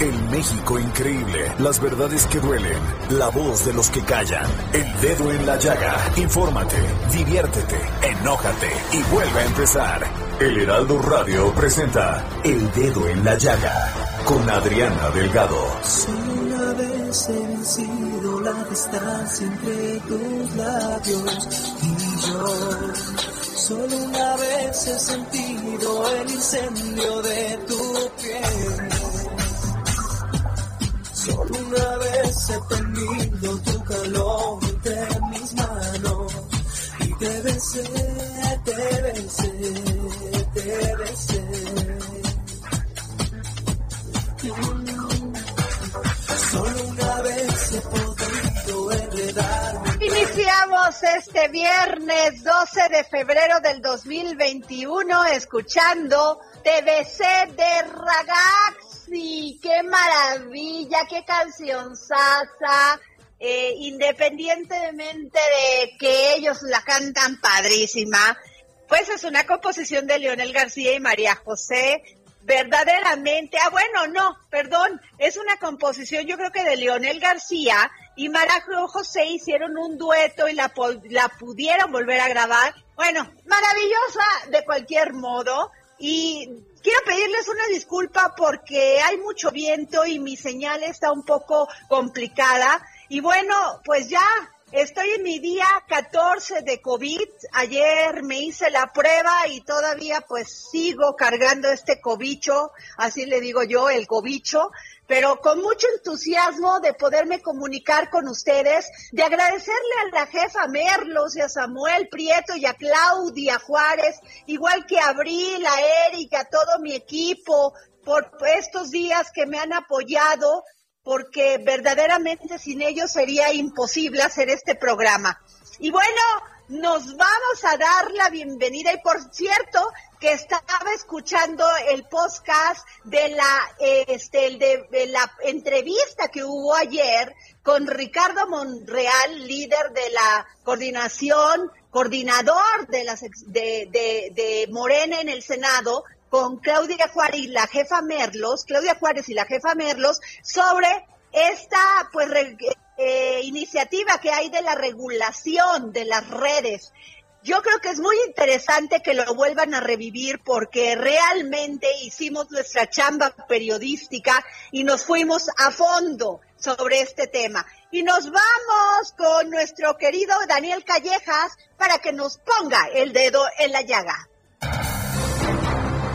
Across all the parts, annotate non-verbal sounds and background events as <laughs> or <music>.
El México increíble, las verdades que duelen, la voz de los que callan, el dedo en la llaga. Infórmate, diviértete, enójate y vuelve a empezar. El Heraldo Radio presenta El Dedo en la Llaga con Adriana Delgado. Solo una vez he vencido la distancia entre tus labios y yo. Solo una vez he sentido el incendio de tu piel. Solo una vez he tenido tu calor entre mis manos y te besé, te besé, te besé. Solo una vez he podido enredarme. Iniciamos este viernes 12 de febrero del 2021 escuchando TBC de Ragazzi. ¡Qué maravilla! ¡Qué canción sasa! Eh, independientemente de que ellos la cantan padrísima, pues es una composición de Leonel García y María José. Verdaderamente, ah bueno, no, perdón, es una composición yo creo que de Leonel García y María José hicieron un dueto y la, la pudieron volver a grabar. Bueno, maravillosa de cualquier modo. Y quiero pedirles una disculpa porque hay mucho viento y mi señal está un poco complicada. Y bueno, pues ya estoy en mi día 14 de COVID. Ayer me hice la prueba y todavía pues sigo cargando este cobicho, así le digo yo, el cobicho pero con mucho entusiasmo de poderme comunicar con ustedes, de agradecerle a la jefa Merlos y a Samuel Prieto y a Claudia Juárez, igual que a Abril, a Erika, a todo mi equipo, por estos días que me han apoyado, porque verdaderamente sin ellos sería imposible hacer este programa. Y bueno, nos vamos a dar la bienvenida y por cierto que estaba escuchando el podcast de la este el de, la entrevista que hubo ayer con Ricardo Monreal, líder de la coordinación, coordinador de las de, de, Morena en el Senado, con Claudia Juárez y la jefa Merlos, Claudia Juárez y la jefa Merlos, sobre esta pues eh, iniciativa que hay de la regulación de las redes. Yo creo que es muy interesante que lo vuelvan a revivir porque realmente hicimos nuestra chamba periodística y nos fuimos a fondo sobre este tema. Y nos vamos con nuestro querido Daniel Callejas para que nos ponga el dedo en la llaga.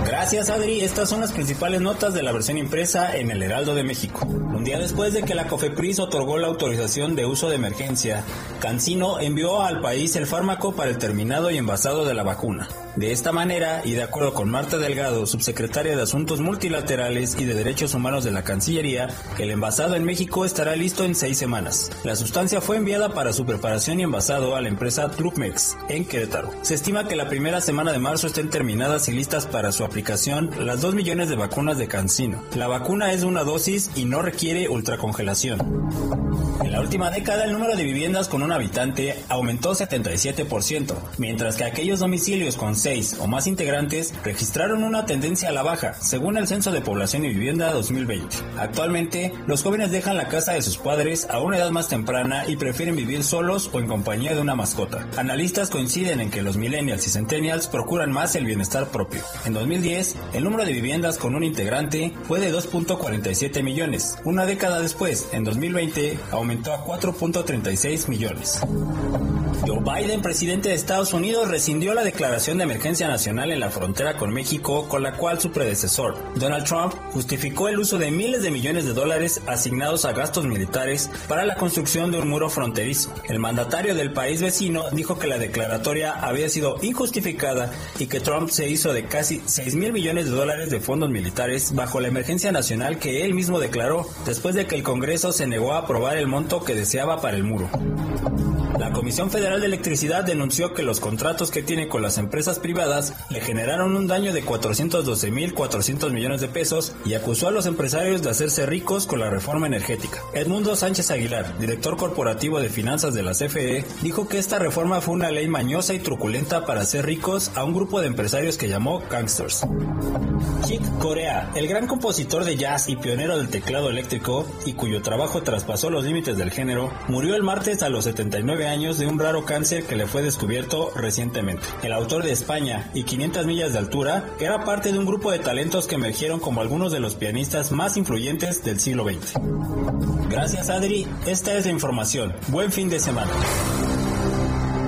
Gracias Adri, estas son las principales notas de la versión impresa en el Heraldo de México. Un día después de que la COFEPRIS otorgó la autorización de uso de emergencia, Cancino envió al país el fármaco para el terminado y envasado de la vacuna. De esta manera, y de acuerdo con Marta Delgado, subsecretaria de Asuntos Multilaterales y de Derechos Humanos de la Cancillería, el envasado en México estará listo en seis semanas. La sustancia fue enviada para su preparación y envasado a la empresa Trupmex en Querétaro. Se estima que la primera semana de marzo estén terminadas y listas para su aplicación las 2 millones de vacunas de Cancino. La vacuna es una dosis y no requiere ultracongelación. En la última década el número de viviendas con un habitante aumentó 77%, mientras que aquellos domicilios con 6 o más integrantes registraron una tendencia a la baja, según el Censo de Población y Vivienda 2020. Actualmente, los jóvenes dejan la casa de sus padres a una edad más temprana y prefieren vivir solos o en compañía de una mascota. Analistas coinciden en que los millennials y centennials procuran más el bienestar propio. En 2010 2010, el número de viviendas con un integrante fue de 2.47 millones. Una década después, en 2020, aumentó a 4.36 millones. Joe Biden, presidente de Estados Unidos, rescindió la declaración de emergencia nacional en la frontera con México, con la cual su predecesor, Donald Trump, justificó el uso de miles de millones de dólares asignados a gastos militares para la construcción de un muro fronterizo. El mandatario del país vecino dijo que la declaratoria había sido injustificada y que Trump se hizo de casi 6 mil millones de dólares de fondos militares bajo la emergencia nacional que él mismo declaró después de que el Congreso se negó a aprobar el monto que deseaba para el muro. Comisión Federal de Electricidad denunció que los contratos que tiene con las empresas privadas le generaron un daño de 412.400 millones de pesos y acusó a los empresarios de hacerse ricos con la reforma energética. Edmundo Sánchez Aguilar, director corporativo de finanzas de la CFE, dijo que esta reforma fue una ley mañosa y truculenta para hacer ricos a un grupo de empresarios que llamó gangsters. Chick Corea, el gran compositor de jazz y pionero del teclado eléctrico y cuyo trabajo traspasó los límites del género, murió el martes a los 79 años de un raro cáncer que le fue descubierto recientemente. El autor de España y 500 millas de altura era parte de un grupo de talentos que emergieron como algunos de los pianistas más influyentes del siglo XX. Gracias Adri, esta es la información. Buen fin de semana.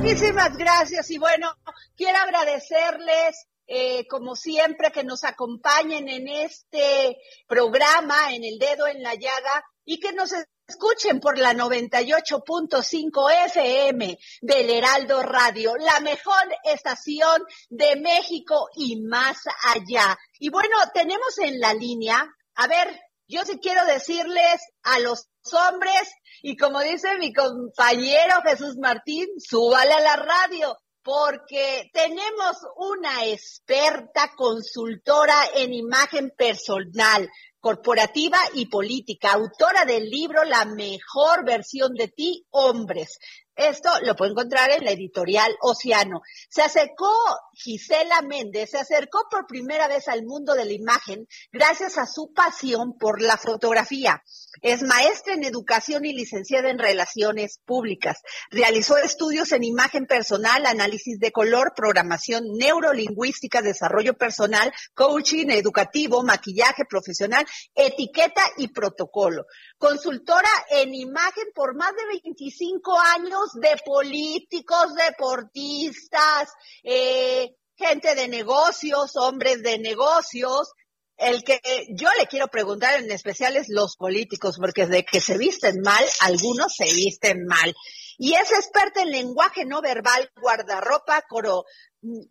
Muchísimas gracias y bueno, quiero agradecerles eh, como siempre, que nos acompañen en este programa, en el dedo en la llaga, y que nos Escuchen por la 98.5 FM del Heraldo Radio, la mejor estación de México y más allá. Y bueno, tenemos en la línea, a ver, yo sí quiero decirles a los hombres, y como dice mi compañero Jesús Martín, súbale a la radio, porque tenemos una experta consultora en imagen personal, corporativa y política, autora del libro La mejor versión de ti, hombres. Esto lo puede encontrar en la editorial Océano. Se acercó Gisela Méndez, se acercó por primera vez al mundo de la imagen gracias a su pasión por la fotografía. Es maestra en educación y licenciada en relaciones públicas. Realizó estudios en imagen personal, análisis de color, programación neurolingüística, desarrollo personal, coaching educativo, maquillaje profesional, etiqueta y protocolo. Consultora en imagen por más de 25 años de políticos, deportistas, eh, gente de negocios, hombres de negocios, el que yo le quiero preguntar en especial es los políticos, porque de que se visten mal, algunos se visten mal. Y es experta en lenguaje no verbal, guardarropa, coro,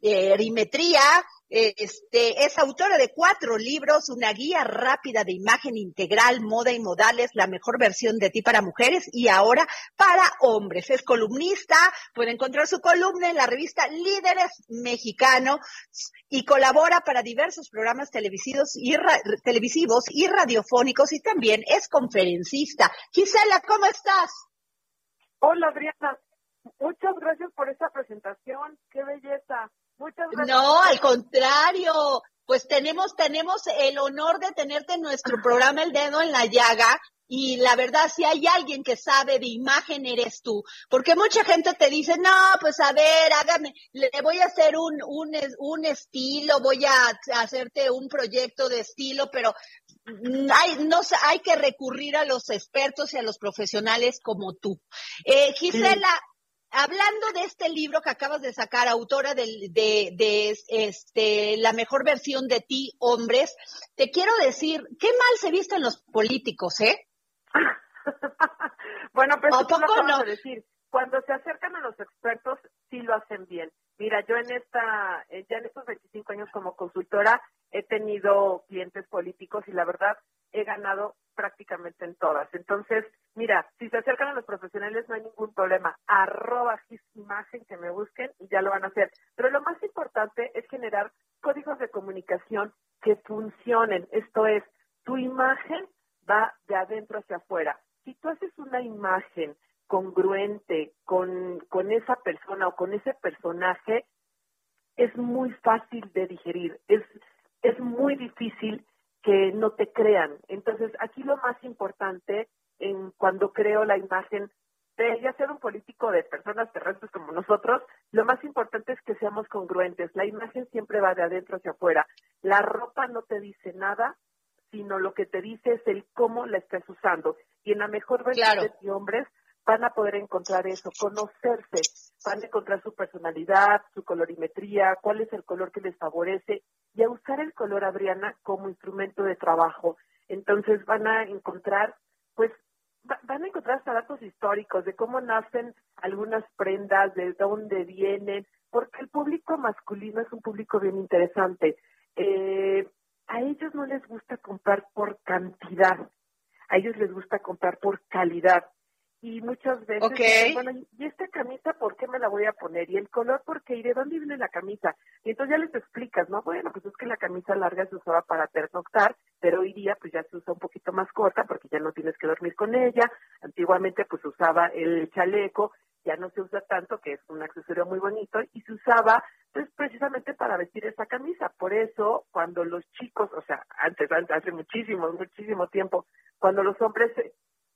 eh, erimetría, este, es autora de cuatro libros, una guía rápida de imagen integral, moda y modales, la mejor versión de ti para mujeres y ahora para hombres. Es columnista, puede encontrar su columna en la revista Líderes Mexicano y colabora para diversos programas televisivos y, televisivos y radiofónicos y también es conferencista. Gisela, ¿cómo estás? Hola, Adriana. Muchas gracias por esta presentación. Qué belleza. Muchas gracias. No, al contrario. Pues tenemos, tenemos el honor de tenerte en nuestro programa El Dedo en la Llaga. Y la verdad, si hay alguien que sabe de imagen, eres tú. Porque mucha gente te dice, no, pues a ver, hágame, le voy a hacer un, un, un estilo, voy a hacerte un proyecto de estilo, pero hay, no, hay que recurrir a los expertos y a los profesionales como tú. Eh, Gisela, hablando de este libro que acabas de sacar, autora de, de, este, la mejor versión de ti, hombres, te quiero decir, qué mal se visten los políticos, ¿eh? <laughs> bueno, pero ¿A poco no? decir. Cuando se acercan a los expertos, sí lo hacen bien. Mira, yo en esta, eh, ya en estos 25 años como consultora, he tenido clientes políticos y la verdad he ganado prácticamente en todas. Entonces, mira, si se acercan a los profesionales no hay ningún problema. Arroba imagen que me busquen y ya lo van a hacer. Pero lo más importante es generar códigos de comunicación que funcionen. Esto es, tu imagen va de adentro hacia afuera. Si tú haces una imagen congruente con, con esa persona o con ese personaje, es muy fácil de digerir. Es, es muy difícil que no te crean. Entonces, aquí lo más importante en cuando creo la imagen de ya ser un político de personas terrestres como nosotros, lo más importante es que seamos congruentes. La imagen siempre va de adentro hacia afuera. La ropa no te dice nada, sino lo que te dice es el cómo la estás usando. Y en la mejor versión de hombres van a poder encontrar eso, conocerse, van a encontrar su personalidad, su colorimetría, cuál es el color que les favorece y a usar el color Adriana como instrumento de trabajo. Entonces van a encontrar, pues, van a encontrar hasta datos históricos de cómo nacen algunas prendas, de dónde vienen, porque el público masculino es un público bien interesante. Eh, a ellos no les gusta comprar por cantidad, a ellos les gusta comprar por calidad y muchas veces, bueno, ¿y esta camisa por qué me la voy a poner? ¿Y el color por qué? ¿Y de dónde viene la camisa? Y entonces ya les explicas, ¿no? Bueno, pues es que la camisa larga se usaba para pernoctar, pero hoy día pues ya se usa un poquito más corta porque ya no tienes que dormir con ella. Antiguamente pues usaba el chaleco, ya no se usa tanto, que es un accesorio muy bonito, y se usaba pues precisamente para vestir esa camisa. Por eso, cuando los chicos, o sea, antes, antes hace muchísimo, muchísimo tiempo, cuando los hombres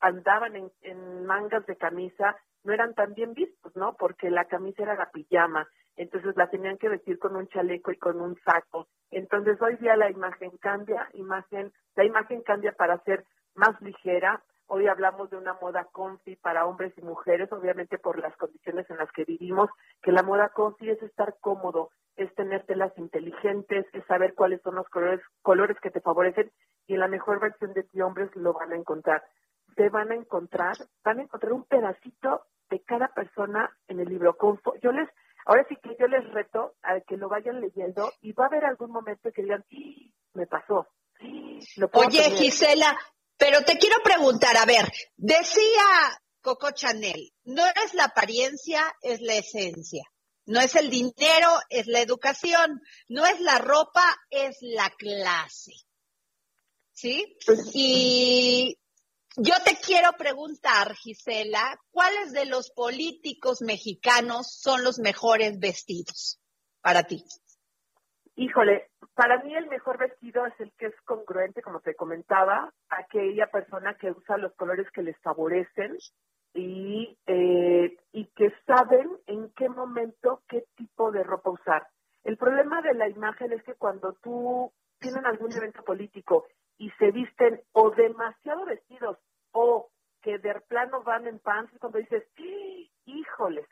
andaban en, mangas de camisa no eran tan bien vistos, ¿no? Porque la camisa era la pijama, entonces la tenían que vestir con un chaleco y con un saco. Entonces hoy día la imagen cambia, imagen, la imagen cambia para ser más ligera. Hoy hablamos de una moda confi para hombres y mujeres, obviamente por las condiciones en las que vivimos, que la moda confi es estar cómodo, es tener telas inteligentes, es saber cuáles son los colores, colores que te favorecen y en la mejor versión de ti hombres lo van a encontrar van a encontrar, van a encontrar un pedacito de cada persona en el libro. Yo les, ahora sí que yo les reto a que lo vayan leyendo y va a haber algún momento que digan, me pasó. Oye, Gisela, pero te quiero preguntar, a ver, decía Coco Chanel, no es la apariencia, es la esencia. No es el dinero, es la educación. No es la ropa, es la clase. ¿Sí? Pues, y yo te quiero preguntar, Gisela, ¿cuáles de los políticos mexicanos son los mejores vestidos para ti? Híjole, para mí el mejor vestido es el que es congruente, como te comentaba, aquella persona que usa los colores que les favorecen y, eh, y que saben en qué momento qué tipo de ropa usar. El problema de la imagen es que cuando tú tienes algún evento político y se visten o demasiado vestidos o que de plano van en pants cuando dices, híjoles,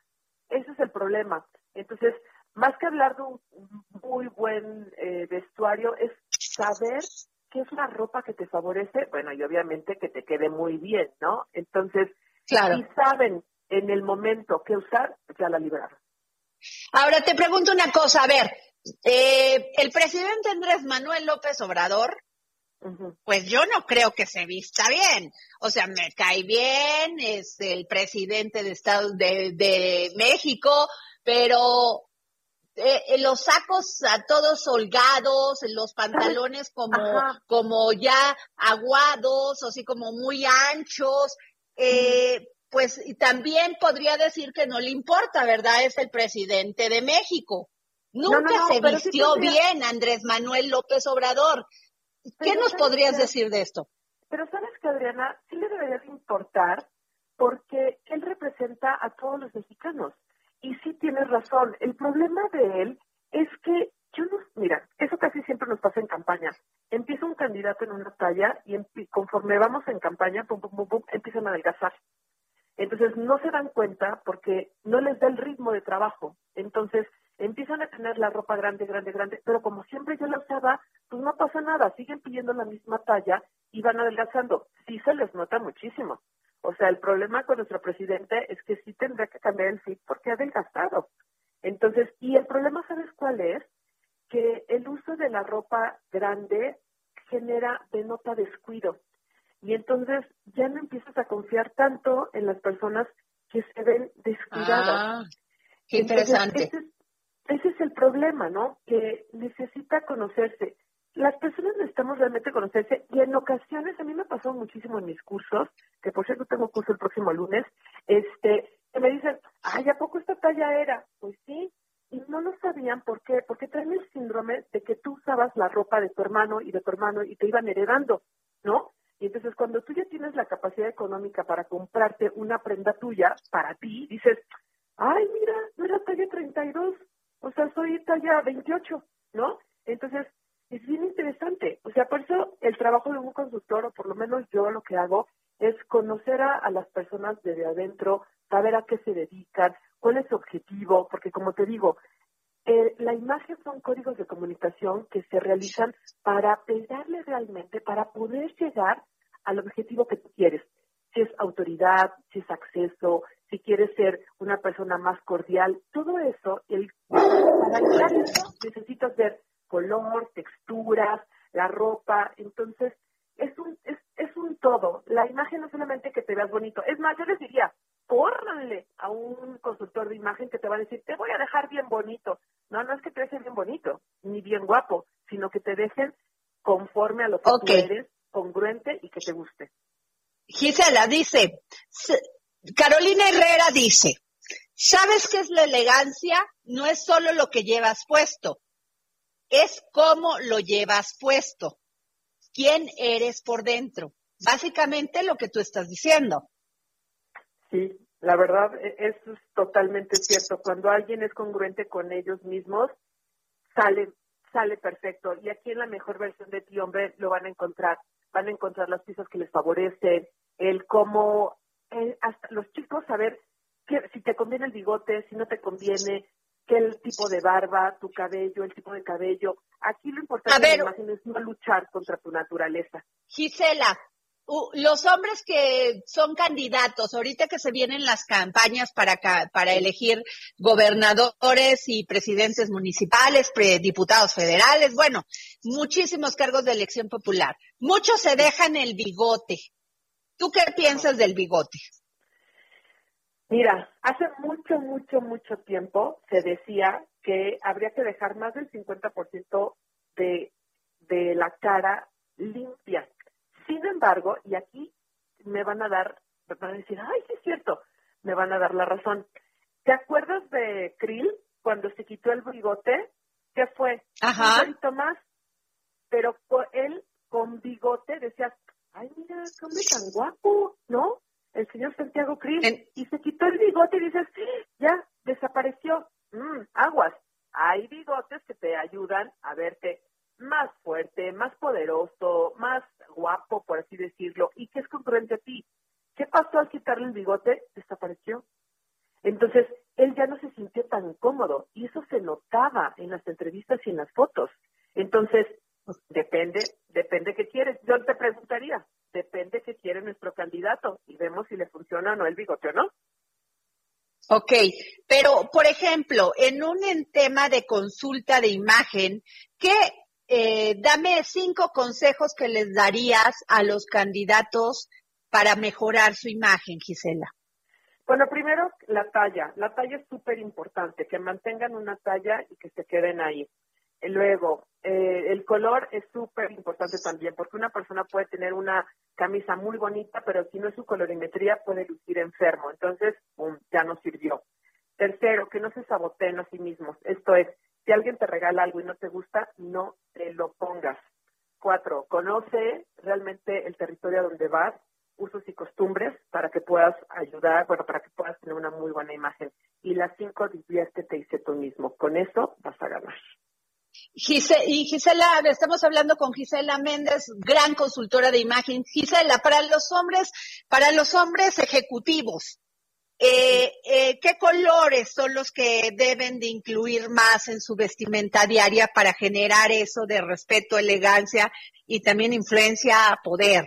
ese es el problema. Entonces, más que hablar de un muy buen eh, vestuario, es saber qué es la ropa que te favorece, bueno, y obviamente que te quede muy bien, ¿no? Entonces, claro. si saben en el momento qué usar, ya la libraron. Ahora te pregunto una cosa, a ver, eh, el presidente Andrés Manuel López Obrador pues yo no creo que se vista bien. O sea, me cae bien, es el presidente de Estados de, México, pero eh, los sacos a todos holgados, los pantalones <laughs> como, como ya aguados, así como muy anchos, eh, pues también podría decir que no le importa, ¿verdad? Es el presidente de México. Nunca se vistió bien Andrés Manuel López Obrador. ¿Qué nos podrías decir de esto? Pero sabes que Adriana, sí le debería de importar porque él representa a todos los mexicanos. Y sí tienes razón, el problema de él es que yo no, mira, eso casi siempre nos pasa en campaña. Empieza un candidato en una talla y conforme vamos en campaña, pum, pum, pum, empiezan a adelgazar. Entonces no se dan cuenta porque no les da el ritmo de trabajo. Entonces empiezan a tener la ropa grande, grande, grande, pero como siempre yo la usaba, pues no pasa nada, siguen pidiendo la misma talla y van adelgazando. Sí se les nota muchísimo. O sea, el problema con nuestro presidente es que sí tendrá que cambiar el fit porque ha adelgazado. Entonces, y el problema, ¿sabes cuál es? Que el uso de la ropa grande genera, denota descuido. Y entonces ya no empiezas a confiar tanto en las personas que se ven descuidadas. Ah, qué interesante. Ese es el problema, ¿no? Que necesita conocerse. Las personas necesitamos realmente conocerse y en ocasiones, a mí me pasó muchísimo en mis cursos, que por cierto tengo curso el próximo lunes, este, que me dicen, ay, ¿a poco esta talla era? Pues sí, y no lo sabían, ¿por qué? Porque traen el síndrome de que tú usabas la ropa de tu hermano y de tu hermano y te iban heredando, ¿no? Y entonces cuando tú ya tienes la capacidad económica para comprarte una prenda tuya para ti, dices, ay, mira, no era talla 32, sea, soy talla 28, ¿no? Entonces, es bien interesante. O sea, por eso el trabajo de un consultor, o por lo menos yo lo que hago, es conocer a, las personas desde adentro, saber a qué se dedican, cuál es su objetivo, porque como te digo, eh, la imagen son códigos de comunicación que se realizan para pegarle realmente, para poder llegar al objetivo que tú quieres. Si es autoridad, si es acceso, si quieres ser una persona más cordial, todo eso, el, para necesitas ver color, texturas, la ropa, entonces es un, es, es un todo. La imagen no solamente que te veas bonito, es más, yo les diría, córranle a un consultor de imagen que te va a decir, te voy a dejar bien bonito. No, no es que te dejen bien bonito, ni bien guapo, sino que te dejen conforme a lo que tú eres, congruente y que te guste. Gisela dice, Carolina Herrera dice, ¿sabes qué es la elegancia? No es solo lo que llevas puesto, es cómo lo llevas puesto. ¿Quién eres por dentro? Básicamente lo que tú estás diciendo. Sí, la verdad, e, eso es totalmente cierto. Cuando alguien es congruente con ellos mismos, sale, sale perfecto. Y aquí en la mejor versión de ti, hombre, lo van a encontrar. Van a encontrar las piezas que les favorecen, el cómo, hasta los chicos saber que, si te conviene el bigote, si no te conviene, qué el tipo de barba, tu cabello, el tipo de cabello. Aquí lo importante la imagen es no luchar contra tu naturaleza. Gisela, los hombres que son candidatos, ahorita que se vienen las campañas para, para elegir gobernadores y presidentes municipales, diputados federales, bueno, muchísimos cargos de elección popular. Muchos se dejan el bigote. ¿Tú qué piensas del bigote? Mira, hace mucho, mucho, mucho tiempo se decía que habría que dejar más del 50% de, de la cara limpia sin embargo, y aquí me van a dar, me van a decir, ay, sí es cierto, me van a dar la razón. ¿Te acuerdas de Krill cuando se quitó el bigote? ¿Qué fue? Ajá. Un poquito más, pero él con bigote decía, ay, mira, qué hombre tan guapo, ¿no? El señor Santiago Krill. Y se quitó el bigote y dices, ya, desapareció. Mm, aguas. Hay bigotes que te ayudan a verte más fuerte, más poderoso, más guapo, por así decirlo, y que es congruente a ti. ¿Qué pasó al quitarle el bigote? Desapareció. Entonces, él ya no se sintió tan cómodo y eso se notaba en las entrevistas y en las fotos. Entonces, depende, depende qué quieres. Yo te preguntaría, depende qué quiere nuestro candidato y vemos si le funciona o no el bigote o no. Ok, pero por ejemplo, en un tema de consulta de imagen, ¿qué eh, dame cinco consejos que les darías a los candidatos para mejorar su imagen, Gisela. Bueno, primero la talla. La talla es súper importante, que mantengan una talla y que se queden ahí. Luego, eh, el color es súper importante también, porque una persona puede tener una camisa muy bonita, pero si no es su colorimetría puede lucir enfermo. Entonces, ya no sirvió. Tercero, que no se saboteen a sí mismos. Esto es, si alguien te regala algo y no te gusta, no te lo pongas. Cuatro, conoce realmente el territorio donde vas, usos y costumbres para que puedas ayudar, bueno, para que puedas tener una muy buena imagen. Y las cinco, diviértete y sé tú mismo. Con eso vas a ganar. Y Gisela, estamos hablando con Gisela Méndez, gran consultora de imagen. Gisela, para los hombres, para los hombres ejecutivos, eh, eh, ¿Qué colores son los que deben de incluir más en su vestimenta diaria para generar eso de respeto, elegancia y también influencia, poder?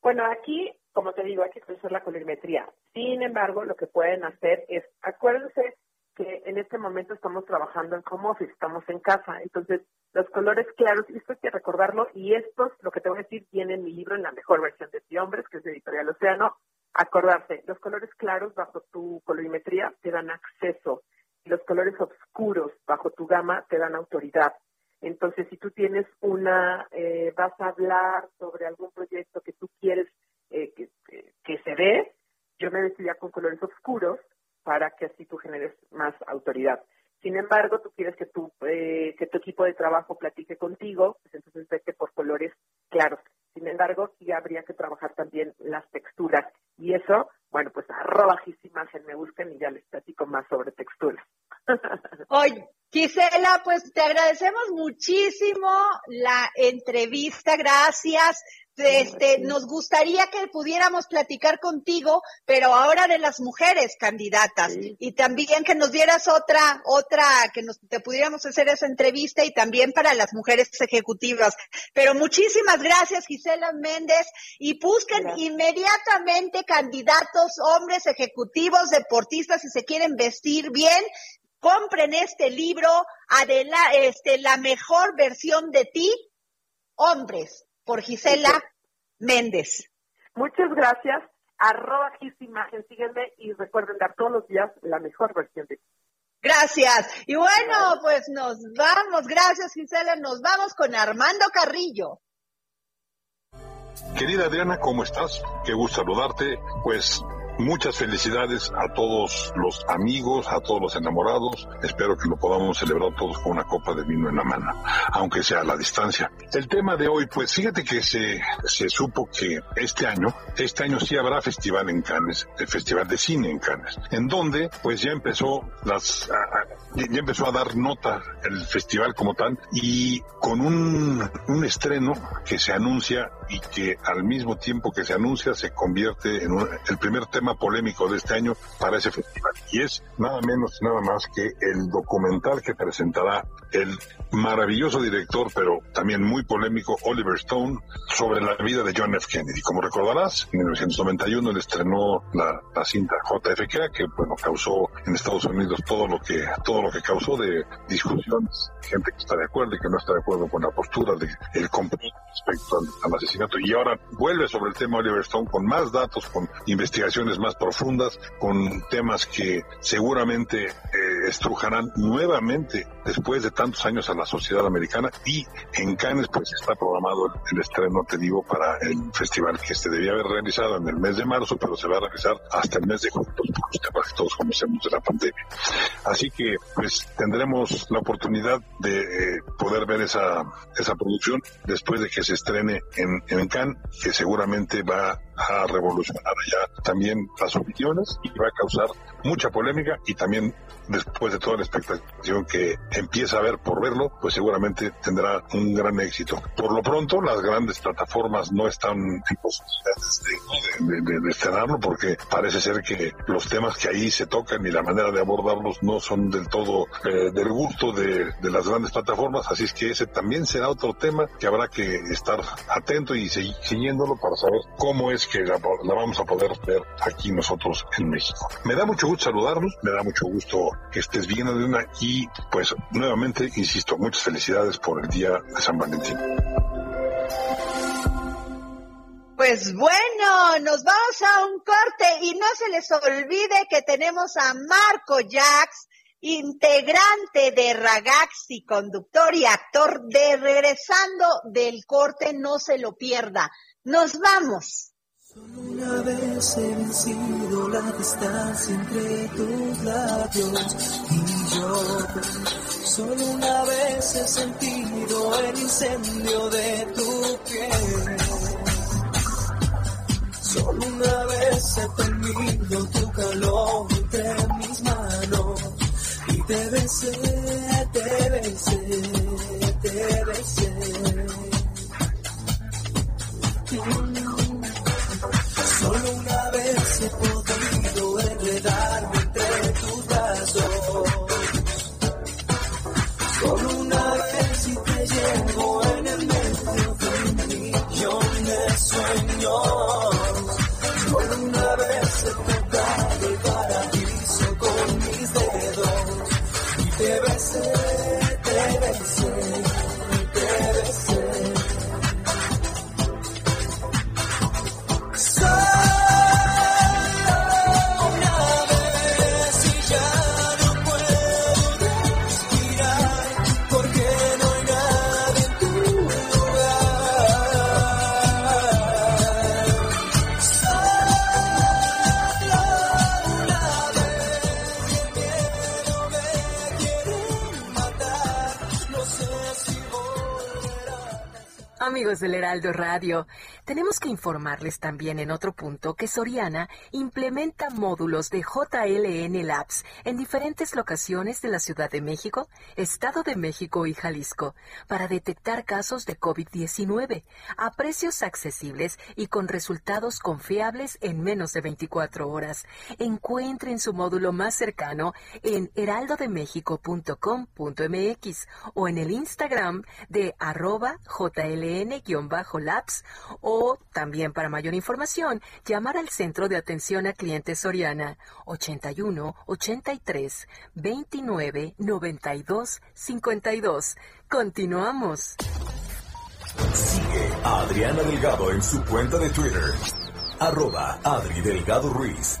Bueno, aquí, como te digo, hay que conocer la colorimetría. Sin embargo, lo que pueden hacer es, acuérdense que en este momento estamos trabajando en home office, estamos en casa, entonces los colores claros, esto hay que recordarlo, y esto, lo que te voy a decir, viene en mi libro en la mejor versión de ti hombres, que es de Editorial Océano, Acordarse, los colores claros bajo tu colorimetría te dan acceso y los colores oscuros bajo tu gama te dan autoridad. Entonces, si tú tienes una, eh, vas a hablar sobre algún proyecto que tú quieres eh, que, se dé, yo me vestiría con colores oscuros para que así tú generes más autoridad. Sin embargo, tú quieres que tu, eh, que tu equipo de trabajo platique contigo, pues entonces vete por colores claros. Sin embargo, sí habría que trabajar también las texturas. Y eso, bueno, pues arroba imagen me busquen y ya les platico más sobre texturas. <laughs> Oye, Gisela, pues te agradecemos muchísimo la entrevista, gracias. Este, nos gustaría que pudiéramos platicar contigo, pero ahora de las mujeres candidatas. Y también que nos dieras otra, otra, que nos te pudiéramos hacer esa entrevista y también para las mujeres ejecutivas. Pero muchísimas gracias, Gisela Méndez, y busquen inmediatamente candidatos, hombres ejecutivos, deportistas, si se quieren vestir bien, compren este libro, Adela, este, la mejor versión de ti, hombres por Gisela Méndez. Muchas gracias. Arroba Gisimagen, sígueme y recuerden dar todos los días la mejor versión de ti. Gracias. Y bueno, pues nos vamos. Gracias, Gisela. Nos vamos con Armando Carrillo. Querida Adriana, ¿cómo estás? Qué gusto saludarte. Pues Muchas felicidades a todos los amigos, a todos los enamorados. Espero que lo podamos celebrar todos con una copa de vino en la mano, aunque sea a la distancia. El tema de hoy, pues fíjate que se, se supo que este año, este año sí habrá festival en Cannes, el festival de cine en Cannes, en donde pues ya empezó las, ya empezó a dar nota el festival como tal y con un, un estreno que se anuncia y que al mismo tiempo que se anuncia se convierte en el primer tema polémico de este año para ese festival. Y es nada menos nada más que el documental que presentará el maravilloso director, pero también muy polémico, Oliver Stone, sobre la vida de John F. Kennedy. Como recordarás, en 1991 él estrenó la, cinta JFK, que bueno, causó en Estados Unidos todo lo que, todo lo que causó de discusiones, gente que está de acuerdo y que no está de acuerdo con la postura de el respecto al asesinato. Y ahora vuelve sobre el tema Oliver Stone con más datos, con investigaciones más profundas, con temas que seguramente eh, estrujarán nuevamente después de tantos años a la sociedad americana y en Cannes pues está programado el, estreno, te digo, para el festival que se debía haber realizado en el mes de marzo, pero se va a realizar hasta el mes de junio por los temas que todos conocemos de la pandemia. Así que pues tendremos la oportunidad de eh, poder ver esa, esa producción después de que se estrene en, en Cannes, que seguramente va a revolucionar ya también las opiniones y va a causar mucha polémica y también después de toda la expectación que empieza a haber por verlo, pues seguramente tendrá un gran éxito. Por lo pronto, las grandes plataformas no están en posibilidades de, estrenarlo porque parece ser que los temas que ahí se tocan y la manera de abordarlos no son del todo eh, del gusto de, las grandes plataformas, así es que ese también será otro tema que habrá que estar atento y seguir siguiéndolo para saber cómo es que la, vamos a poder ver aquí nosotros en México. Me da mucho gusto saludarlos, me da mucho gusto que estés bien, Adriana, y pues nuevamente, insisto, muchas felicidades por el Día de San Valentín. Pues bueno, nos vamos a un corte y no se les olvide que tenemos a Marco Jax, integrante de Ragaxi, conductor y actor de Regresando del corte, no se lo pierda. Nos vamos. Solo una vez he vencido la distancia entre tus labios y yo. Solo una vez he sentido el incendio de tu piel. Solo una vez he tenido tu calor entre mis manos y te besé, te besé, te besé. Llevo en el medio de un millón de sueños. Solo una vez he tocado el paraíso con mis dedos y te besé, Del Heraldo Radio, Tenemos que informarles también en otro punto que Soriana implementa módulos de JLN Labs en diferentes locaciones de la Ciudad de México, Estado de México y Jalisco para detectar casos de COVID-19 a precios accesibles y con resultados confiables en menos de 24 horas. Encuentren su módulo más cercano en heraldodemexico.com.mx o en el Instagram de arroba jln-labs o también para mayor información, llamar al Centro de Atención a Clientes Soriana 81 83 29 92 52. Continuamos. Sigue a Adriana Delgado en su cuenta de Twitter arroba Adri Delgado Ruiz.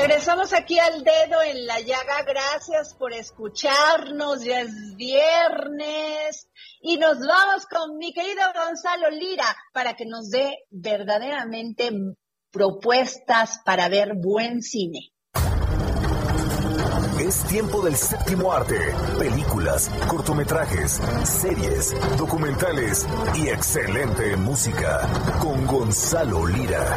Regresamos aquí al dedo en la llaga. Gracias por escucharnos. Ya es viernes. Y nos vamos con mi querido Gonzalo Lira para que nos dé verdaderamente propuestas para ver buen cine. Es tiempo del séptimo arte. Películas, cortometrajes, series, documentales y excelente música. Con Gonzalo Lira.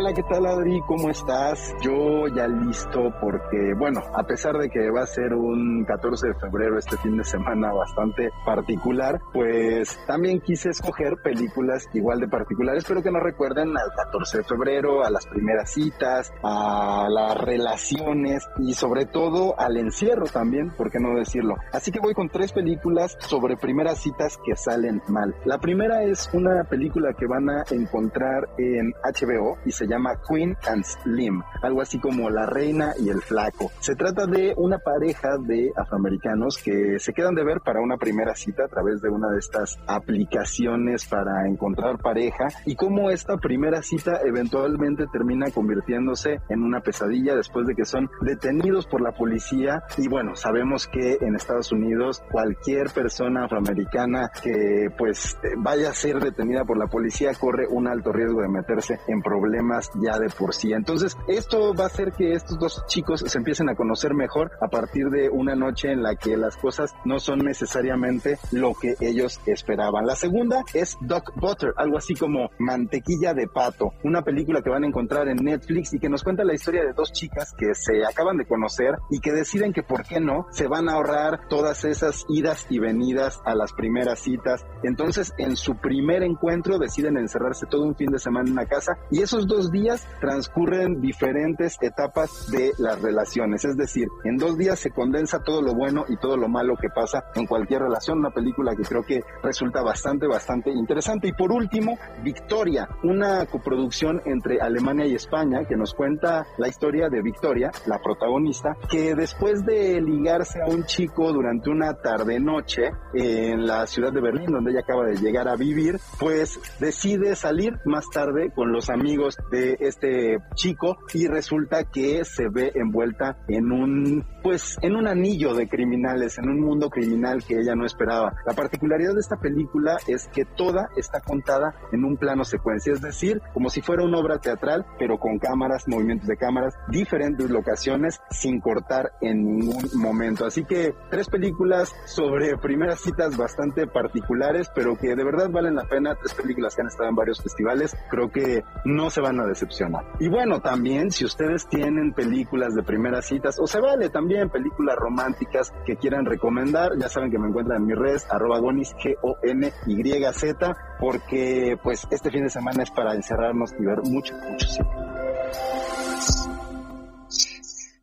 Hola, ¿qué tal Adri? ¿Cómo estás? Yo ya listo porque, bueno, a pesar de que va a ser un 14 de febrero este fin de semana bastante particular, pues también quise escoger películas igual de particulares, pero que nos recuerden al 14 de febrero, a las primeras citas, a las relaciones y sobre todo al encierro también, ¿por qué no decirlo? Así que voy con tres películas sobre primeras citas que salen mal. La primera es una película que van a encontrar en HBO y se llama Queen and Slim, algo así como La Reina y el Flaco. Se trata de una pareja de afroamericanos que se quedan de ver para una primera cita a través de una de estas aplicaciones para encontrar pareja y cómo esta primera cita eventualmente termina convirtiéndose en una pesadilla después de que son detenidos por la policía y bueno, sabemos que en Estados Unidos cualquier persona afroamericana que pues vaya a ser detenida por la policía corre un alto riesgo de meterse en problemas ya de por sí. Entonces, esto va a hacer que estos dos chicos se empiecen a conocer mejor a partir de una noche en la que las cosas no son necesariamente lo que ellos esperaban. La segunda es Duck Butter, algo así como Mantequilla de Pato, una película que van a encontrar en Netflix y que nos cuenta la historia de dos chicas que se acaban de conocer y que deciden que por qué no se van a ahorrar todas esas idas y venidas a las primeras citas. Entonces, en su primer encuentro deciden encerrarse todo un fin de semana en una casa y esos dos días transcurren diferentes etapas de las relaciones. Es decir, en dos días se condensa todo lo bueno y todo lo malo que pasa en cualquier relación. Una película que creo que resulta bastante, bastante interesante. Y por último, Victoria, una coproducción entre Alemania y España que nos cuenta la historia de Victoria, la protagonista, que después de ligarse a un chico durante una tarde-noche en la ciudad de Berlín, donde ella acaba de llegar a vivir, pues decide salir más tarde con los amigos de este, este chico y resulta que se ve envuelta en un, pues, en un anillo de criminales, en un mundo criminal que ella no esperaba. La particularidad de esta película es que toda está contada en un plano secuencia, es decir, como si fuera una obra teatral, pero con cámaras, movimientos de cámaras, diferentes locaciones, sin cortar en ningún momento. Así que tres películas sobre primeras citas bastante particulares, pero que de verdad valen la pena, tres películas que han estado en varios festivales, creo que no se van a decepcionar. Y bueno, también si ustedes tienen películas de primeras citas, o se vale también películas románticas que quieran recomendar, ya saben que me encuentran en mi red, arroba gonis, G-O-N-Y-Z, porque pues este fin de semana es para encerrarnos y ver mucho, mucho cine.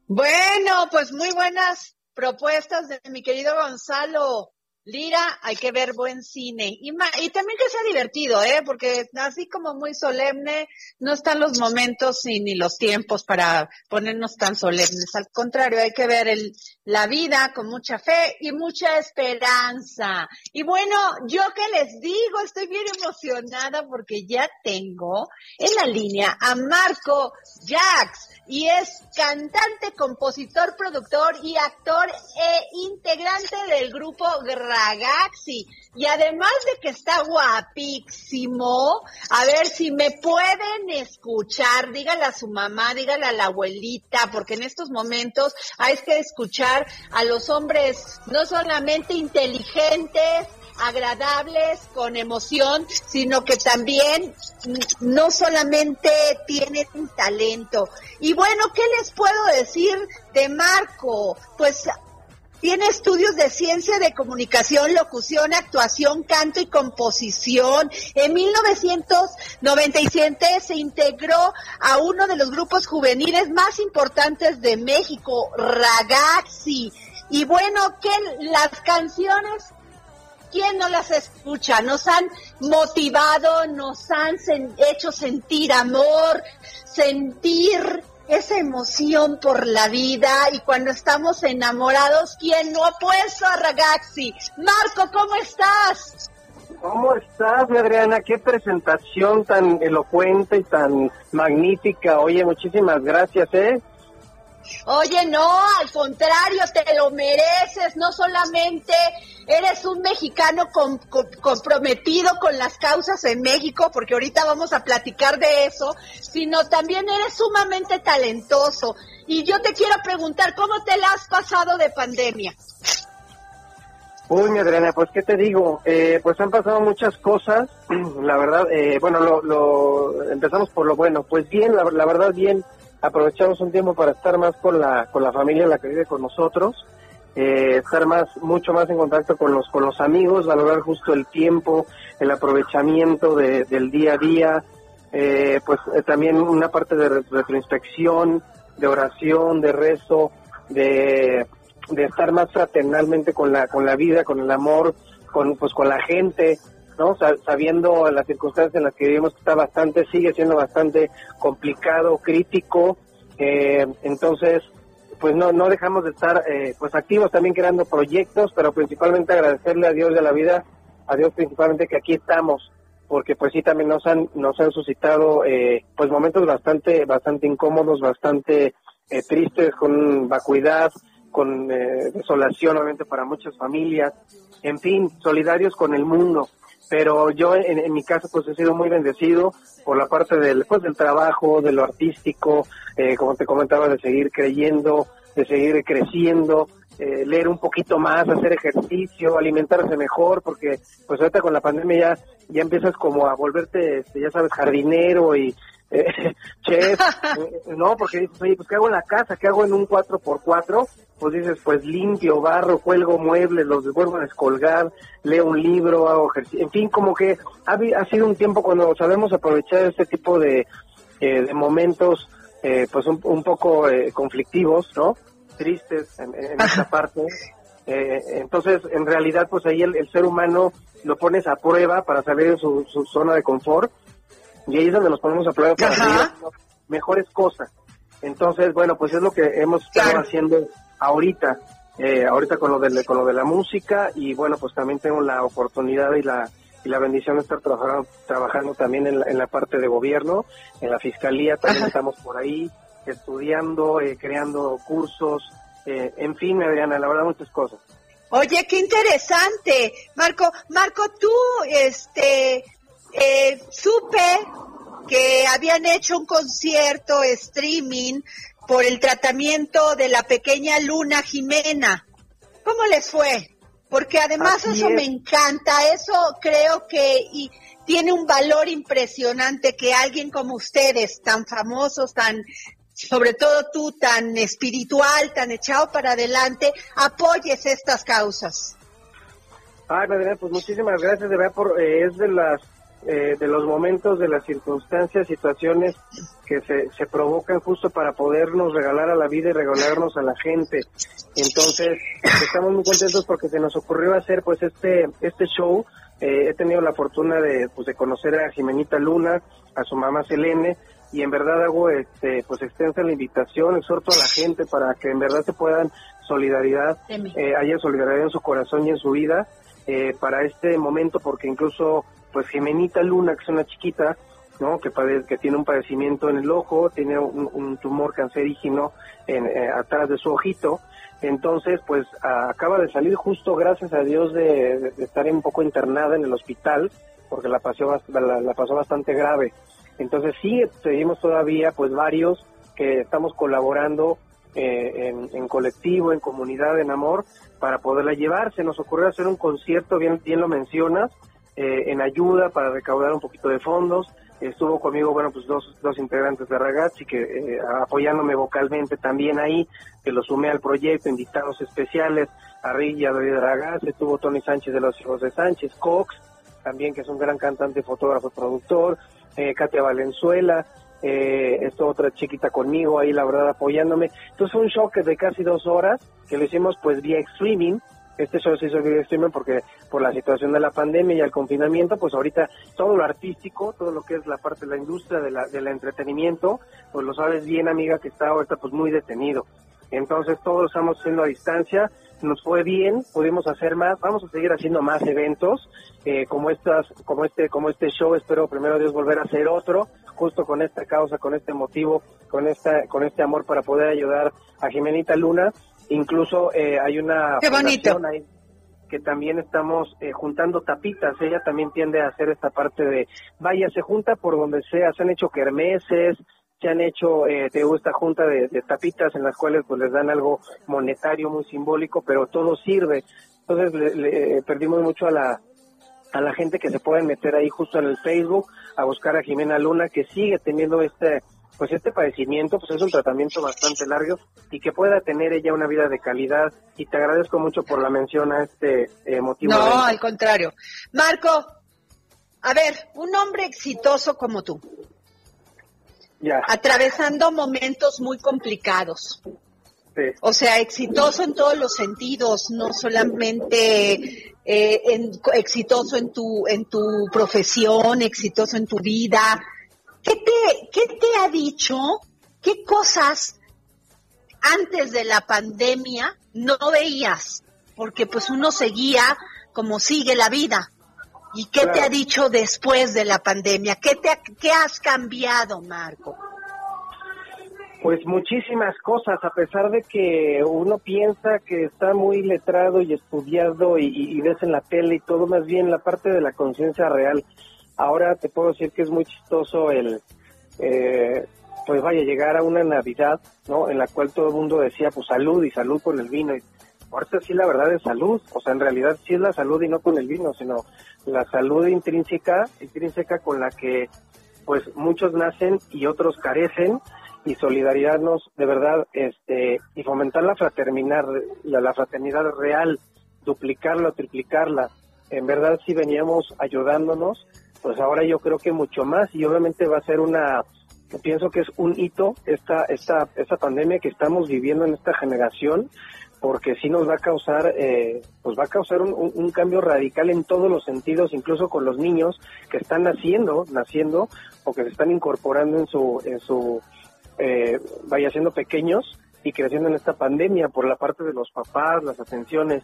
Bueno, pues muy buenas propuestas de mi querido Gonzalo. Lira, hay que ver buen cine. Y, y también que sea divertido, ¿eh? Porque así como muy solemne, no están los momentos ni los tiempos para ponernos tan solemnes. Al contrario, hay que ver el, la vida con mucha fe y mucha esperanza. Y bueno, yo que les digo, estoy bien emocionada porque ya tengo en la línea a Marco Jax y es cantante, compositor, productor y actor e integrante del grupo Ragazzi. Y además de que está guapísimo, a ver si me pueden escuchar, dígale a su mamá, dígale a la abuelita, porque en estos momentos hay que escuchar a los hombres no solamente inteligentes, agradables, con emoción, sino que también no solamente tienen talento. Y bueno, ¿qué les puedo decir de Marco? Pues tiene estudios de ciencia de comunicación, locución, actuación, canto y composición. En 1997 se integró a uno de los grupos juveniles más importantes de México, Ragazzi. Y bueno, que las canciones ¿quién no las escucha? Nos han motivado, nos han hecho sentir amor, sentir esa emoción por la vida y cuando estamos enamorados, ¿quién no ha puesto a Ragazzi? Marco, ¿cómo estás? ¿Cómo estás, Adriana? Qué presentación tan elocuente y tan magnífica. Oye, muchísimas gracias, ¿eh? Oye, no, al contrario, te lo mereces, no solamente eres un mexicano comprometido con las causas en México, porque ahorita vamos a platicar de eso, sino también eres sumamente talentoso. Y yo te quiero preguntar, ¿cómo te la has pasado de pandemia? Uy, mi Adriana, pues qué te digo, eh, pues han pasado muchas cosas, <clears throat> la verdad, eh, bueno, lo, empezamos por lo bueno, pues bien, la verdad bien, aprovechamos un tiempo para estar más con la, con la familia, la que vive con nosotros, eh, estar más, mucho más en contacto con los, con los amigos, valorar justo el tiempo, el aprovechamiento del día a día, eh, pues eh, también una parte de retroinspección, de oración, de rezo, de, de estar más fraternalmente con la, con la vida, con el amor, con, pues con la gente, ¿no? Sabiendo las circunstancias en las que vivimos que está bastante, sigue siendo bastante complicado, crítico, eh, entonces pues no, no dejamos de estar eh, pues activos también creando proyectos, pero principalmente agradecerle a Dios de la vida, a Dios principalmente que aquí estamos, porque pues sí también nos han, nos han suscitado eh, pues momentos bastante, bastante incómodos, bastante eh, tristes, con vacuidad, con desolación obviamente para muchas familias, en fin, solidarios con el mundo. Pero yo en, en mi caso pues he sido muy bendecido por la parte del, pues, del trabajo, de lo artístico, eh, como te comentaba, de seguir creyendo, de seguir creciendo, eh, leer un poquito más, hacer ejercicio, alimentarse mejor, porque pues ahorita con la pandemia ya, ya empiezas como a volverte, este, ya sabes, jardinero y eh, <laughs> chef, <laughs> ¿no? Porque dices, oye, pues ¿qué hago en la casa? ¿Qué hago en un 4x4? Pues dices, pues limpio, barro, cuelgo muebles, los vuelvo a descolgar, leo un libro, hago ejercicio, en fin, como que ha, ha sido un tiempo cuando sabemos aprovechar este tipo de, de momentos eh, pues un, un poco eh, conflictivos, ¿no? Tristes en, esta <laughs> parte. Eh, entonces, en realidad, pues ahí el, ser humano lo pones a prueba para salir de su, zona de confort y ahí es donde nos ponemos a prueba para hacer mejores cosas. Entonces, bueno, pues es lo que hemos estado haciendo ahorita, ahorita con lo, de, con lo de la música y bueno, pues también tengo la oportunidad y la y la bendición de estar trabajando, trabajando también en la, en la parte de gobierno, en la fiscalía también estamos por ahí, estudiando, eh, creando cursos, eh, en fin, Adriana, la verdad muchas cosas. Oye, qué interesante. Marco, Marco, tú, este, eh, supe que habían hecho un concierto streaming por el tratamiento de la pequeña Luna Jimena. ¿Cómo les fue? Porque además eso me encanta, eso creo que y tiene un valor impresionante que alguien como ustedes, tan famosos, tan sobre todo tú tan espiritual, tan echado para adelante, apoyes estas causas. Ay, Madre, pues muchísimas gracias, de verdad, por, eh, es de las eh, de los momentos, de las circunstancias, situaciones que se, se provocan justo para podernos regalar a la vida y regalarnos a la gente. Entonces, estamos muy contentos porque se nos ocurrió hacer pues este este show. Eh, he tenido la fortuna de pues de conocer a Jimenita Luna, a su mamá Selene, y en verdad hago este pues extensa la invitación, exhorto a la gente para que en verdad se puedan solidaridad, eh, haya solidaridad en su corazón y en su vida eh, para este momento, porque incluso pues Jimenita Luna, que es una chiquita, ¿no? Que, que tiene un padecimiento en el ojo, tiene un, tumor cancerígeno en, eh, atrás de su ojito, entonces pues acaba de salir justo gracias a Dios de, estar un poco internada en el hospital, porque la pasó, la, pasó bastante grave. Entonces sí, seguimos todavía pues varios que estamos colaborando eh, en, en, colectivo, en comunidad, en amor, para poderla llevar. Se nos ocurrió hacer un concierto, bien, bien lo mencionas, eh, en ayuda para recaudar un poquito de fondos. Estuvo conmigo, bueno, pues dos, dos integrantes de Ragazzi que eh, apoyándome vocalmente también ahí, que lo sumé al proyecto, invitados especiales, a Rick y a David Ragazzi, estuvo Tony Sánchez de los Hijos de Sánchez, Cox, también que es un gran cantante, fotógrafo, productor, eh, Katia Valenzuela, eh, esto otra chiquita conmigo ahí, la verdad, apoyándome. Entonces fue un show de casi dos horas, que lo hicimos pues vía streaming, este show se hizo video streaming porque por la situación de la pandemia y el confinamiento, pues ahorita todo lo artístico, todo lo que es la parte de la industria de la, del entretenimiento, pues lo sabes bien, amiga, que está ahorita pues muy detenido. Entonces todos estamos haciendo a distancia, nos fue bien, pudimos hacer más, vamos a seguir haciendo más eventos eh, como estas, como este, como este show. Espero primero Dios volver a hacer otro, justo con esta causa, con este motivo, con esta, con este amor para poder ayudar a Jimenita Luna Incluso eh, hay una Qué bonito. Ahí que también estamos eh, juntando tapitas. Ella también tiende a hacer esta parte de, vaya, se junta por donde sea. Se han hecho kermeses, se han hecho, eh, te esta junta de, tapitas en las cuales pues les dan algo monetario muy simbólico, pero todo sirve. Entonces le, perdimos mucho a la a la gente que se pueden meter ahí justo en el Facebook a buscar a Jimena Luna que sigue teniendo este pues este padecimiento pues es un tratamiento bastante largo y que pueda tener ella una vida de calidad y te agradezco mucho por la mención a este eh, motivo. No, al contrario. Marco, a ver, un hombre exitoso como tú, ya. atravesando momentos muy complicados. Sí. O sea, exitoso en todos los sentidos, no solamente eh, en, exitoso en tu en tu profesión, exitoso en tu vida, ¿Qué te, ¿Qué te ha dicho? ¿Qué cosas antes de la pandemia no veías? Porque pues uno seguía como sigue la vida. ¿Y qué te ha dicho después de la pandemia? ¿Qué, te, ¿Qué has cambiado, Marco? Pues muchísimas cosas, a pesar de que uno piensa que está muy letrado y estudiado y, y ves en la tele y todo, más bien la parte de la conciencia real Ahora te puedo decir que es muy chistoso el, eh, pues vaya, llegar a una Navidad, ¿no? En la cual todo el mundo decía, pues salud y salud con el vino. Y ahorita sí la verdad es salud, o sea, en realidad sí es la salud y no con el vino, sino la salud intrínseca, intrínseca con la que pues muchos nacen y otros carecen y solidarizarnos de verdad este y fomentar la fraternidad la, la fraternidad real duplicarla triplicarla en verdad sí veníamos ayudándonos pues ahora yo creo que mucho más y obviamente va a ser una, pienso que es un hito esta, esta, esta pandemia que estamos viviendo en esta generación porque sí nos va a causar, eh, pues va a causar un, cambio radical en todos los sentidos, incluso con los niños que están naciendo, naciendo o que se están incorporando en su, en su, eh, vaya siendo pequeños, y creciendo en esta pandemia por la parte de los papás, las atenciones.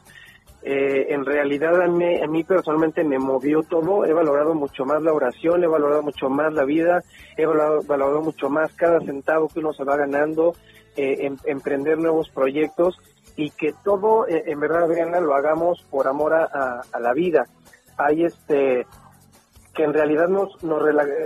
Eh, en realidad a mí, a mí personalmente me movió todo, he valorado mucho más la oración, he valorado mucho más la vida, he valorado, mucho más cada centavo que uno se va ganando, eh, em, emprender nuevos proyectos y que todo, eh, en verdad, Adriana, lo hagamos por amor a, a la vida. Hay este que en realidad nos, nos,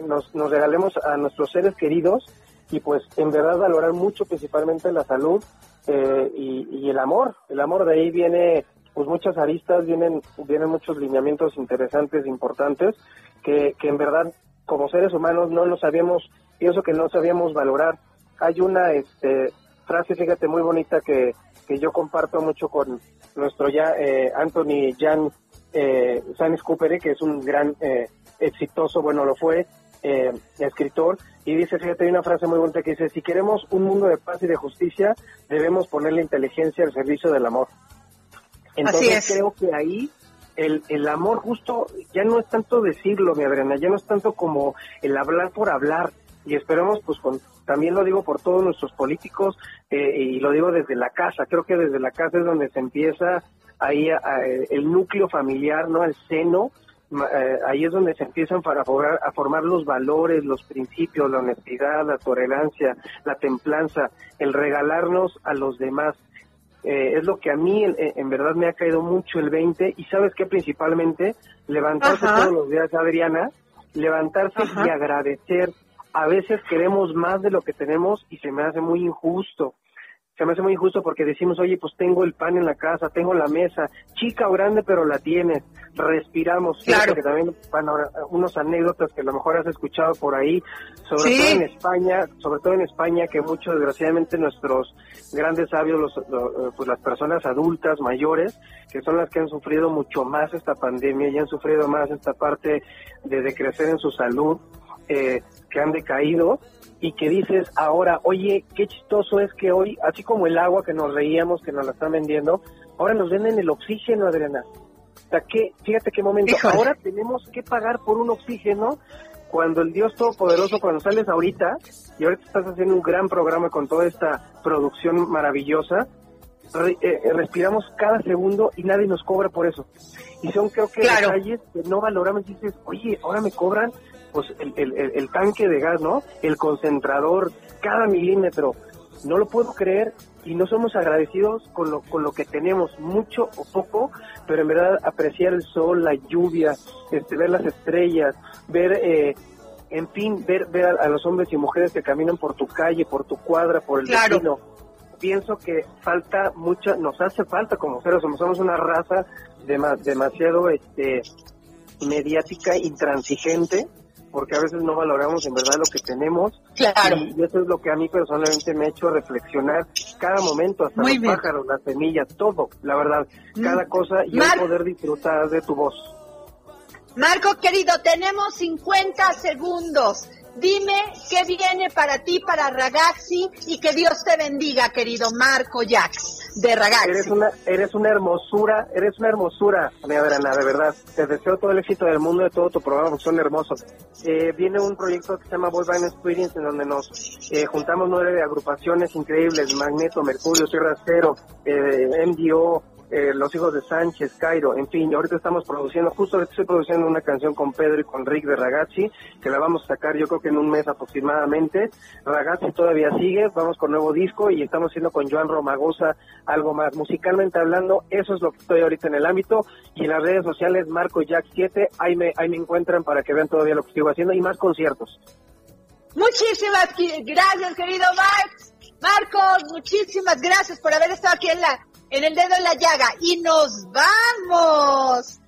nos, nos regalemos a nuestros seres queridos y pues en verdad valorar mucho principalmente la salud eh, y, y, el amor. El amor de ahí viene pues muchas aristas, vienen, vienen muchos lineamientos interesantes, importantes, que, que en verdad como seres humanos no nos sabíamos, pienso que no sabíamos valorar. Hay una este, frase, fíjate, muy bonita que, que yo comparto mucho con nuestro ya eh, Anthony Jan eh, Sanis Cooper, que es un gran eh, exitoso, bueno, lo fue, eh, escritor, y dice, fíjate, hay una frase muy bonita que dice, si queremos un mundo de paz y de justicia, debemos poner la inteligencia al servicio del amor. Entonces creo que ahí el, el amor justo ya no es tanto decirlo, mi Adriana, ya no es tanto como el hablar por hablar, y esperamos, pues con, también lo digo por todos nuestros políticos, eh, y lo digo desde la casa, creo que desde la casa es donde se empieza ahí el núcleo familiar, ¿no? El seno, eh, ahí es donde se empiezan para formar, a formar los valores, los principios, la honestidad, la tolerancia, la templanza, el regalarnos a los demás. Eh, es lo que a mí en, verdad me ha caído mucho el 20 y sabes que principalmente levantarse todos los días, Adriana, levantarse y agradecer. A veces queremos más de lo que tenemos y se me hace muy injusto se me hace muy injusto porque decimos, oye, pues tengo el pan en la casa, tengo la mesa, chica o grande, pero la tienes, respiramos. Claro. Que también, bueno, unos anécdotas que a lo mejor has escuchado por ahí, sobre todo en España, sobre todo en España, que muchos, desgraciadamente, nuestros grandes sabios, los, pues las personas adultas, mayores, que son las que han sufrido mucho más esta pandemia y han sufrido más esta parte de decrecer en su salud, eh, que han decaído, y que dices ahora, oye, qué chistoso es que hoy, así como el agua que nos reíamos, que nos la están vendiendo, ahora nos venden el oxígeno, Adriana. O sea, que, fíjate qué momento, ahora tenemos que pagar por un oxígeno cuando el Dios Todopoderoso, cuando sales ahorita, y ahorita estás haciendo un gran programa con toda esta producción maravillosa, eh, respiramos cada segundo y nadie nos cobra por eso. Y son creo que detalles que no valoramos. Dices, oye, ahora me cobran pues el, el, el, tanque de gas, ¿no? El concentrador, cada milímetro. No lo puedo creer y no somos agradecidos con lo, con lo que tenemos, mucho o poco, pero en verdad apreciar el sol, la lluvia, este, ver las estrellas, ver, eh, en fin, ver, ver a, los hombres y mujeres que caminan por tu calle, por tu cuadra, por el claro. Pienso que falta mucha, nos hace falta como seres, somos, somos una raza demasiado este, mediática, intransigente, porque a veces no valoramos en verdad lo que tenemos. Claro. Y eso es lo que a mí personalmente me ha hecho reflexionar cada momento, hasta los pájaros, las semillas, todo, la verdad, mm. cada cosa y poder disfrutar de tu voz. Marco querido, tenemos 50 segundos. Dime qué viene para ti, para Ragazzi, y que Dios te bendiga, querido Marco Jax, de Ragazzi. Eres una, eres una hermosura, eres una hermosura, mi Adriana, de verdad. Te deseo todo el éxito del mundo de todo tu programa, son hermosos. Eh, viene un proyecto que se llama Boy Band Experience, en donde nos eh, juntamos nueve agrupaciones increíbles, Magneto, Mercurio, Sierra Cero, eh, MDO, eh, Los Hijos de Sánchez, Cairo, en fin, ahorita estamos produciendo, justo estoy produciendo una canción con Pedro y con Rick de Ragazzi, que la vamos a sacar yo creo que en un mes aproximadamente. Ragazzi todavía sigue, vamos con nuevo disco y estamos haciendo con Joan Romagosa algo más. Musicalmente hablando, eso es lo que estoy ahorita en el ámbito y en las redes sociales Marco Jack 7, ahí me, ahí me encuentran para que vean todavía lo que estoy haciendo y más conciertos. Muchísimas gracias, querido Max. Marcos, muchísimas gracias por haber estado aquí en la en el dedo en la llaga y nos vamos.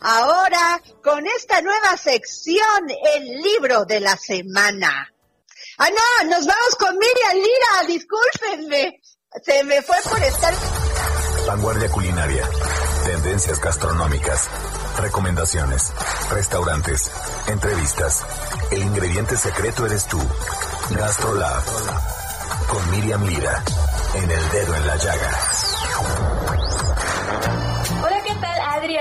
Ahora con esta nueva sección, el libro de la semana. Ah, no, nos vamos con Miriam Lira, discúlpenme. Se me fue por estar. Vanguardia culinaria, tendencias gastronómicas, recomendaciones, restaurantes, entrevistas. El ingrediente secreto eres tú. GastroLab. Con Miriam Lira. En el dedo en la llaga.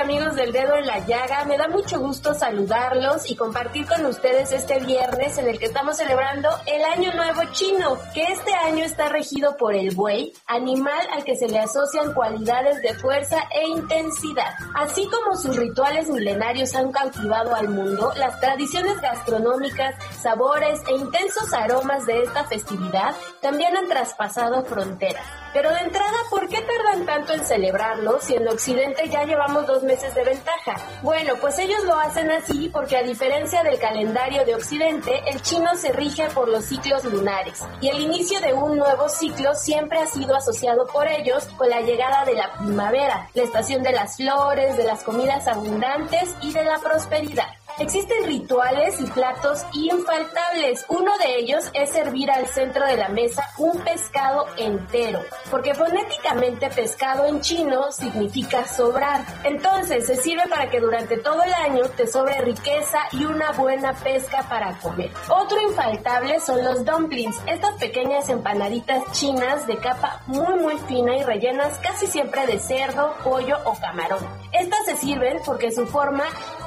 Amigos de del dedo en la llaga. Me da mucho gusto saludarlos y compartir con ustedes este viernes en el que estamos celebrando el Año Nuevo Chino, que este año está regido por el buey, animal al que se le asocian cualidades de fuerza e intensidad. Así como sus rituales milenarios han cautivado al mundo, las tradiciones gastronómicas, sabores e intensos aromas de esta festividad también han traspasado fronteras. Pero de entrada, ¿por qué tardan tanto en celebrarlo si en Occidente ya llevamos dos meses de ventaja? Bueno, pues ellos lo hacen así porque a diferencia del calendario de Occidente, el chino se rige por los ciclos lunares y el inicio de un nuevo ciclo siempre ha sido asociado por ellos con la llegada de la primavera, la estación de las flores, de las comidas abundantes y de la prosperidad. Existen rituales y platos infaltables. Uno de ellos es servir al centro de la mesa un pescado entero, porque fonéticamente pescado en chino significa sobrar. Entonces se sirve para que durante todo el año te sobre riqueza y una buena pesca para comer. Otro infaltable son los dumplings, estas pequeñas empanaditas chinas de capa muy muy fina y rellenas casi siempre de cerdo, pollo o camarón. Estas se sirven porque su forma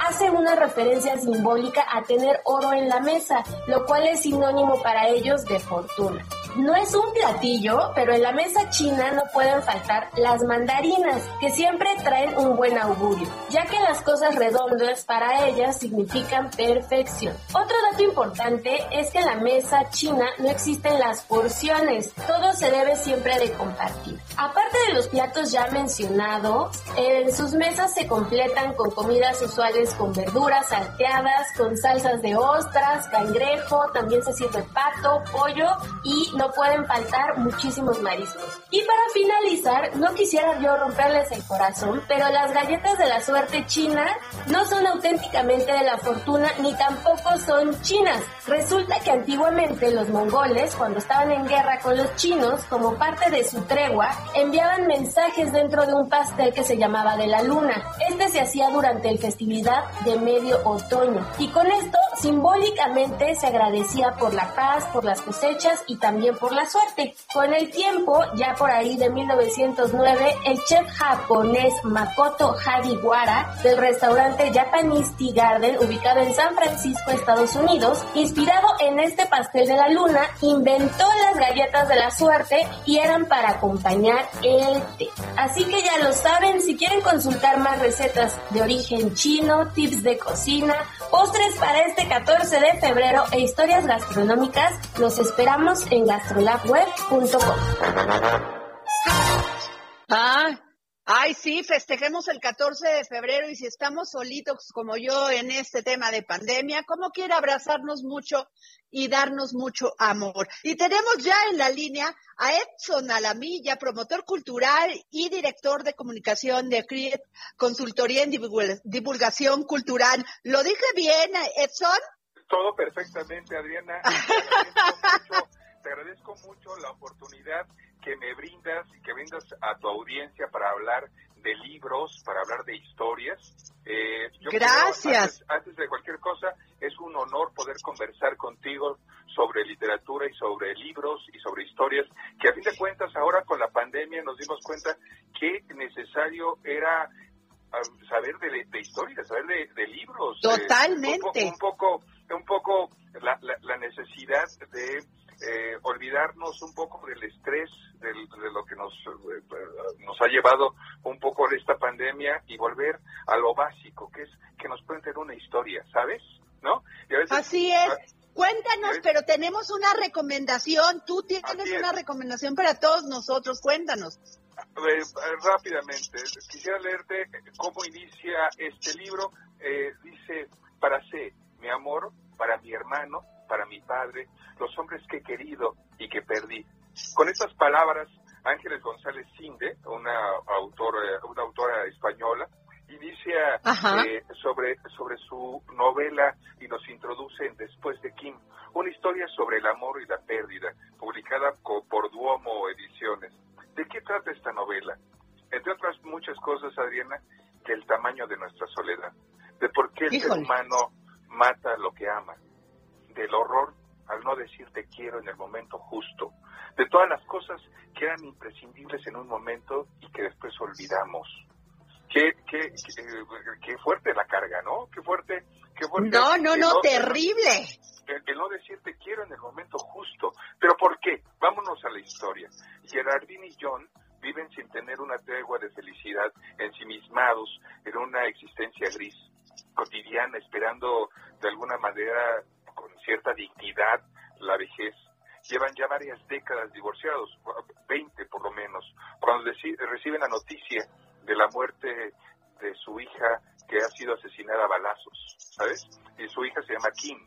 hace una referencia simbólica a tener oro en la mesa, lo cual es sinónimo para ellos de fortuna. No es un platillo, pero en la mesa china no pueden faltar las mandarinas, que siempre traen un buen augurio, ya que las cosas redondas para ellas significan perfección. Otro dato importante es que en la mesa china no existen las porciones, todo se debe siempre de compartir. Aparte de los platos ya mencionados, en sus mesas se completan con comidas usuales con verduras salteadas, con salsas de ostras, cangrejo, también se sirve pato, pollo y no pueden faltar muchísimos mariscos. Y para finalizar, no quisiera yo romperles el corazón, pero las galletas de la suerte china no son auténticamente de la fortuna ni tampoco son chinas. Resulta que antiguamente los mongoles, cuando estaban en guerra con los chinos, como parte de su tregua, enviaban mensajes dentro de un pastel que se llamaba de la luna. Este se hacía durante el festividad de medio otoño. Y con esto, simbólicamente, se agradecía por la paz, por las cosechas y también por la suerte. Con el tiempo, ya por ahí de 1909, el chef japonés Makoto Hadiwara del restaurante Japanese Tea Garden, ubicado en San Francisco, Estados Unidos, inspirado en este pastel de la luna, inventó las galletas de la suerte y eran para acompañar el té. Así que ya lo saben, si quieren consultar más recetas de origen chino, tips de cocina, postres para este 14 de febrero e historias gastronómicas, los esperamos en gastrolabweb.com. Ah, ay, sí, festejemos el 14 de febrero y si estamos solitos como yo en este tema de pandemia, ¿cómo quiere abrazarnos mucho y darnos mucho amor? Y tenemos ya en la línea a Edson Alamilla, promotor cultural y director de comunicación de CRIET, consultoría en divulgación cultural. ¿Lo dije bien, Edson? Todo perfectamente, Adriana. <laughs> te agradezco mucho la oportunidad que me brindas y que brindas a tu audiencia para hablar de libros, para hablar de historias. Eh, Gracias. antes, de cualquier cosa, es un honor poder conversar contigo sobre literatura y sobre libros y sobre historias, que a fin de cuentas ahora con la pandemia nos dimos cuenta que necesario era ah, saber de, de historia, saber de, libros. Totalmente. un, poco, un poco la, la necesidad de eh, olvidarnos un poco del estrés de lo que nos, eh, nos ha llevado un poco de esta pandemia y volver a lo básico, que es que nos cuenten una historia, ¿sabes? ¿No? Así es. Cuéntanos, pero tenemos una recomendación. Tú tienes una recomendación para todos nosotros. Cuéntanos. Eh, rápidamente, quisiera leerte cómo inicia este libro. dice, para ser mi amor, para mi hermano, para mi padre, los hombres que he querido y que perdí. Con estas palabras, Ángeles González Cinde, una autora, una autora española, inicia eh, sobre, sobre su novela y nos introduce en Después de Kim, una historia sobre el amor y la pérdida, publicada por Duomo Ediciones. ¿De qué trata esta novela? Entre otras muchas cosas, Adriana, del tamaño de nuestra soledad, de por qué el ser humano mata lo que ama, del horror al no decir te quiero en el momento justo, de todas las cosas que eran imprescindibles en un momento y que después olvidamos, qué, qué, qué, fuerte la carga, ¿no? Qué fuerte, qué fuerte. No, no, no, terrible. El, no decir te quiero en el momento justo. ¿Pero por qué? Vámonos a la historia. Gerardine y John viven sin tener una tregua de felicidad, ensimismados en una existencia gris, cotidiana, esperando de alguna manera, con cierta dignidad, la vejez. Llevan ya varias décadas divorciados, 20 por lo menos, cuando reciben la noticia de la muerte de su hija que ha sido asesinada a balazos, ¿sabes? Y su hija se llama Kim.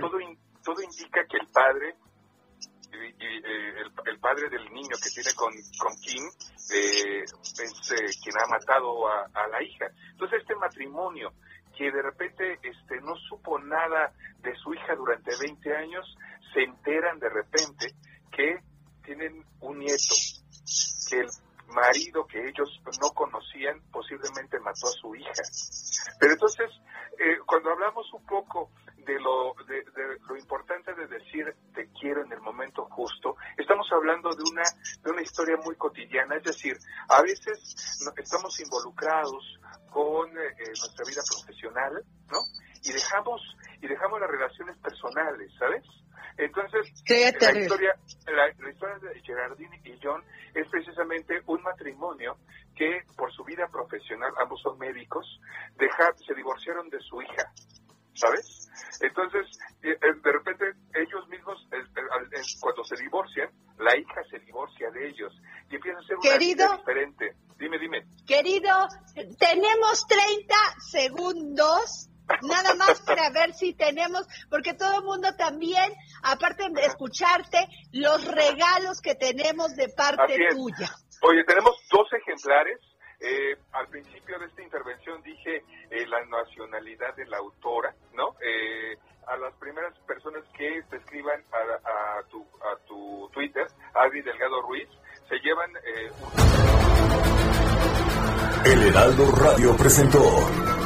todo, todo, indica que el padre y, eh, el, padre del niño que tiene con, con Kim eh, es eh, quien ha matado a, a, la hija. Entonces este matrimonio que de repente este, no supo nada de su hija durante 20 años, se enteran de repente que tienen un nieto, que marido que ellos no conocían posiblemente mató a su hija. Pero entonces, eh, cuando hablamos un poco de lo, de, lo importante de decir te quiero en el momento justo, estamos hablando de una, de una historia muy cotidiana, es decir, a veces estamos involucrados con eh, eh, nuestra vida profesional, ¿no? Y dejamos, y dejamos las relaciones personales, ¿sabes? Entonces, la historia, la, historia de Gerardine y John es precisamente un matrimonio que por su vida profesional, ambos son médicos, dejar, se divorciaron de su hija, ¿sabes? Entonces, eh, eh, de repente ellos mismos, cuando se divorcian, la hija se divorcia de ellos y empieza a ser una vida diferente. Dime, dime. Querido, tenemos 30 segundos Nada más para ver si tenemos, porque todo el mundo también, aparte de escucharte, los regalos que tenemos de parte tuya. Oye, tenemos dos ejemplares. Eh, al principio de esta intervención dije eh, la nacionalidad de la autora, ¿no? Eh, a las primeras personas que te escriban a, tu, a tu Twitter, Adri Delgado Ruiz, se llevan El Heraldo Radio presentó